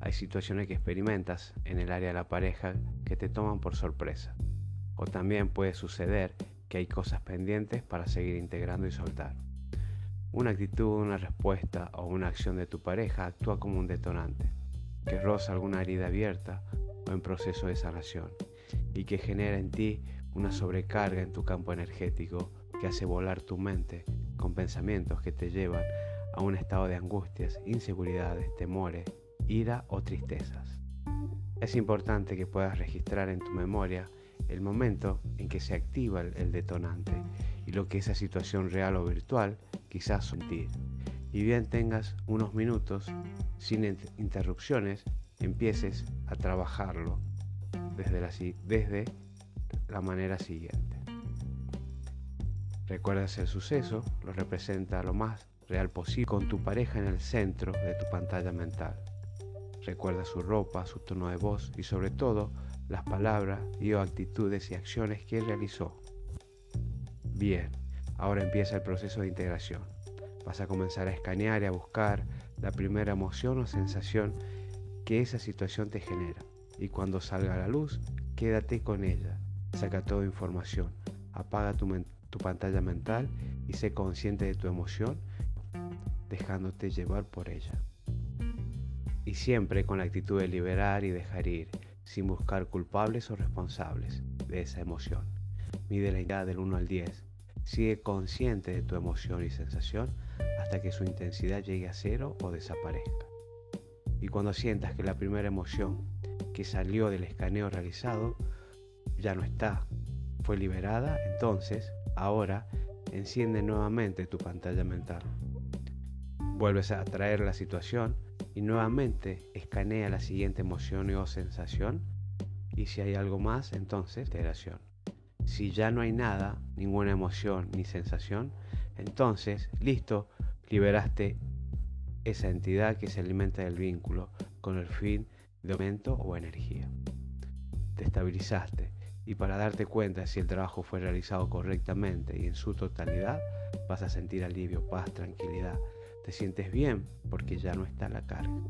Hay situaciones que experimentas en el área de la pareja que te toman por sorpresa. O también puede suceder que hay cosas pendientes para seguir integrando y soltar. Una actitud, una respuesta o una acción de tu pareja actúa como un detonante, que roza alguna herida abierta o en proceso de sanación y que genera en ti una sobrecarga en tu campo energético que hace volar tu mente con pensamientos que te llevan a un estado de angustias, inseguridades, temores, ira o tristezas. Es importante que puedas registrar en tu memoria el momento en que se activa el, detonante y lo que esa situación real o virtual quizás sentir. Y bien tengas unos minutos sin interrupciones, empieces a trabajarlo desde la, desde la manera siguiente. Recuerdas el suceso, lo representa lo más real posible con tu pareja en el centro de tu pantalla mental. Recuerda su ropa, su tono de voz y sobre todo las palabras y o actitudes y acciones que realizó. Bien, ahora empieza el proceso de integración. Vas a comenzar a escanear y a buscar la primera emoción o sensación que esa situación te genera. Y cuando salga a la luz, quédate con ella. Saca toda información. Apaga tu, tu pantalla mental y sé consciente de tu emoción, dejándote llevar por ella. Y siempre con la actitud de liberar y dejar ir sin buscar culpables o responsables de esa emoción. Mide la intensidad del 1 al 10. Sigue consciente de tu emoción y sensación hasta que su intensidad llegue a cero o desaparezca. Y cuando sientas que la primera emoción que salió del escaneo realizado ya no está, fue liberada, entonces, ahora, enciende nuevamente tu pantalla mental. Vuelves a atraer la situación y nuevamente escanea la siguiente emoción o sensación y si hay algo más, entonces integración. Si ya no hay nada, ninguna emoción ni sensación, entonces, listo, liberaste esa entidad que se alimenta del vínculo con el fin de aumento o energía. Te estabilizaste y para darte cuenta si el trabajo fue realizado correctamente y en su totalidad, vas a sentir alivio, paz, tranquilidad te sientes bien porque ya no está la carga.